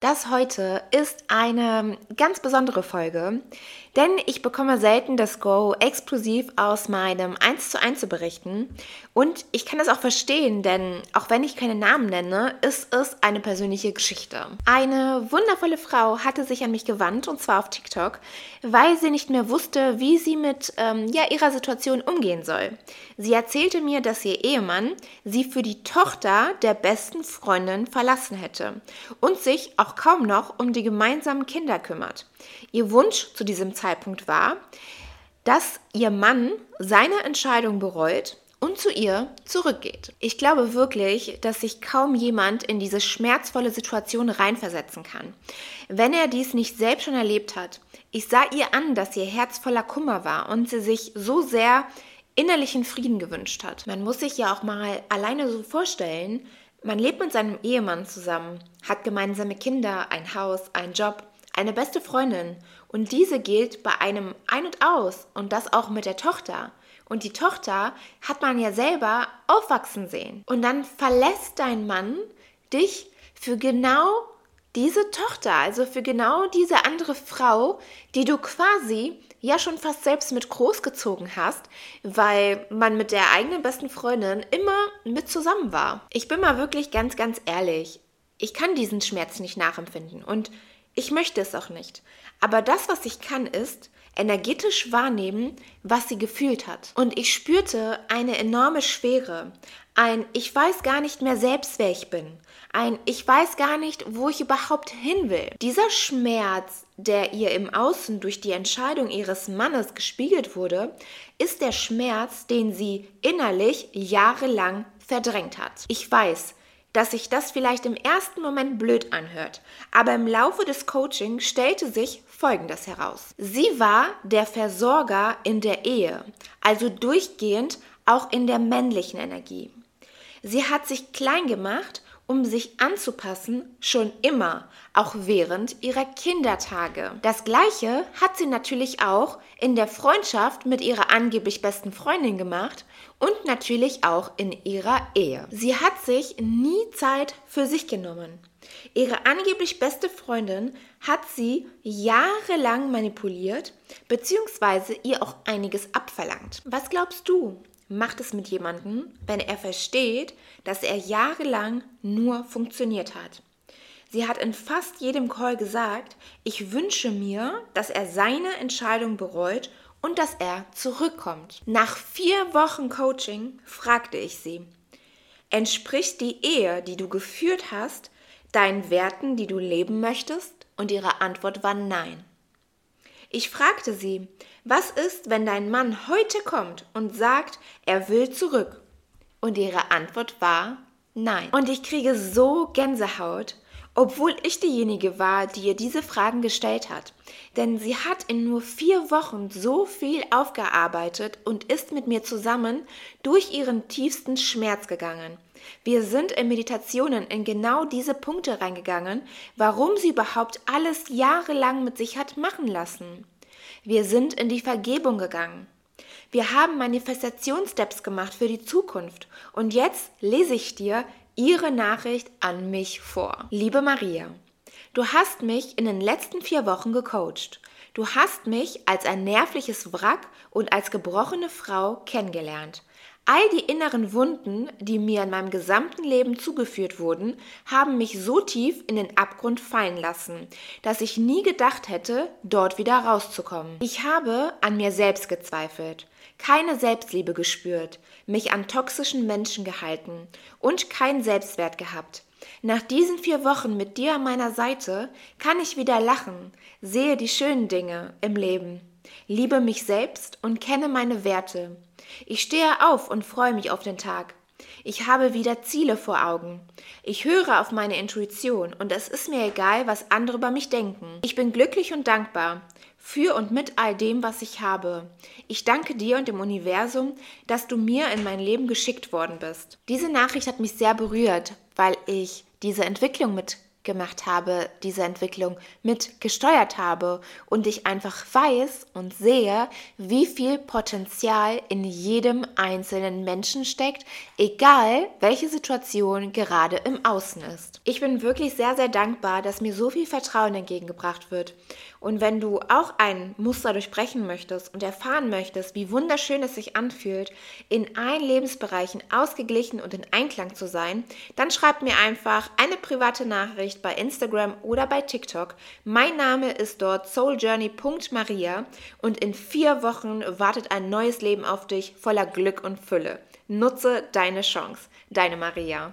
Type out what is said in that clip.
Das heute ist eine ganz besondere Folge, denn ich bekomme selten das Go, exklusiv aus meinem 1 zu 1 zu berichten. Und ich kann das auch verstehen, denn auch wenn ich keine Namen nenne, ist es eine persönliche Geschichte. Eine wundervolle Frau hatte sich an mich gewandt, und zwar auf TikTok, weil sie nicht mehr wusste, wie sie mit ähm, ja, ihrer Situation umgehen soll. Sie erzählte mir, dass ihr Ehemann sie für die Tochter der besten Freundin verlassen hätte und sich auch kaum noch um die gemeinsamen Kinder kümmert. Ihr Wunsch zu diesem Zeitpunkt war, dass ihr Mann seine Entscheidung bereut und zu ihr zurückgeht. Ich glaube wirklich, dass sich kaum jemand in diese schmerzvolle Situation reinversetzen kann. Wenn er dies nicht selbst schon erlebt hat, ich sah ihr an, dass ihr Herz voller Kummer war und sie sich so sehr innerlichen Frieden gewünscht hat. Man muss sich ja auch mal alleine so vorstellen, man lebt mit seinem Ehemann zusammen, hat gemeinsame Kinder, ein Haus, einen Job, eine beste Freundin und diese gilt bei einem ein und aus und das auch mit der Tochter. Und die Tochter hat man ja selber aufwachsen sehen. Und dann verlässt dein Mann dich für genau diese Tochter, also für genau diese andere Frau, die du quasi ja schon fast selbst mit großgezogen hast, weil man mit der eigenen besten Freundin immer mit zusammen war. Ich bin mal wirklich ganz, ganz ehrlich. Ich kann diesen Schmerz nicht nachempfinden und ich möchte es auch nicht. Aber das, was ich kann, ist energetisch wahrnehmen, was sie gefühlt hat. Und ich spürte eine enorme Schwere, ein Ich weiß gar nicht mehr selbst, wer ich bin, ein Ich weiß gar nicht, wo ich überhaupt hin will. Dieser Schmerz, der ihr im Außen durch die Entscheidung ihres Mannes gespiegelt wurde, ist der Schmerz, den sie innerlich jahrelang verdrängt hat. Ich weiß, dass sich das vielleicht im ersten Moment blöd anhört, aber im Laufe des Coaching stellte sich Folgendes heraus. Sie war der Versorger in der Ehe, also durchgehend auch in der männlichen Energie. Sie hat sich klein gemacht um sich anzupassen, schon immer, auch während ihrer Kindertage. Das gleiche hat sie natürlich auch in der Freundschaft mit ihrer angeblich besten Freundin gemacht und natürlich auch in ihrer Ehe. Sie hat sich nie Zeit für sich genommen. Ihre angeblich beste Freundin hat sie jahrelang manipuliert bzw. ihr auch einiges abverlangt. Was glaubst du? Macht es mit jemandem, wenn er versteht, dass er jahrelang nur funktioniert hat. Sie hat in fast jedem Call gesagt, ich wünsche mir, dass er seine Entscheidung bereut und dass er zurückkommt. Nach vier Wochen Coaching fragte ich sie, entspricht die Ehe, die du geführt hast, deinen Werten, die du leben möchtest? Und ihre Antwort war nein. Ich fragte sie, was ist, wenn dein Mann heute kommt und sagt, er will zurück? Und ihre Antwort war nein. Und ich kriege so Gänsehaut, obwohl ich diejenige war, die ihr diese Fragen gestellt hat. Denn sie hat in nur vier Wochen so viel aufgearbeitet und ist mit mir zusammen durch ihren tiefsten Schmerz gegangen. Wir sind in Meditationen in genau diese Punkte reingegangen, warum sie überhaupt alles jahrelang mit sich hat machen lassen. Wir sind in die Vergebung gegangen. Wir haben Manifestationssteps gemacht für die Zukunft. Und jetzt lese ich dir ihre Nachricht an mich vor. Liebe Maria, du hast mich in den letzten vier Wochen gecoacht. Du hast mich als ein nervliches Wrack und als gebrochene Frau kennengelernt. All die inneren Wunden, die mir in meinem gesamten Leben zugeführt wurden, haben mich so tief in den Abgrund fallen lassen, dass ich nie gedacht hätte, dort wieder rauszukommen. Ich habe an mir selbst gezweifelt, keine Selbstliebe gespürt, mich an toxischen Menschen gehalten und keinen Selbstwert gehabt. Nach diesen vier Wochen mit dir an meiner Seite kann ich wieder lachen, sehe die schönen Dinge im Leben, liebe mich selbst und kenne meine Werte. Ich stehe auf und freue mich auf den Tag. Ich habe wieder Ziele vor Augen. Ich höre auf meine Intuition und es ist mir egal, was andere über mich denken. Ich bin glücklich und dankbar für und mit all dem, was ich habe. Ich danke dir und dem Universum, dass du mir in mein Leben geschickt worden bist. Diese Nachricht hat mich sehr berührt, weil ich diese Entwicklung mit gemacht habe, diese Entwicklung mit gesteuert habe und ich einfach weiß und sehe, wie viel Potenzial in jedem einzelnen Menschen steckt, egal welche Situation gerade im Außen ist. Ich bin wirklich sehr, sehr dankbar, dass mir so viel Vertrauen entgegengebracht wird. Und wenn du auch ein Muster durchbrechen möchtest und erfahren möchtest, wie wunderschön es sich anfühlt, in allen Lebensbereichen ausgeglichen und in Einklang zu sein, dann schreib mir einfach eine private Nachricht bei Instagram oder bei TikTok. Mein Name ist dort souljourney.maria und in vier Wochen wartet ein neues Leben auf dich voller Glück und Fülle. Nutze deine Chance. Deine Maria.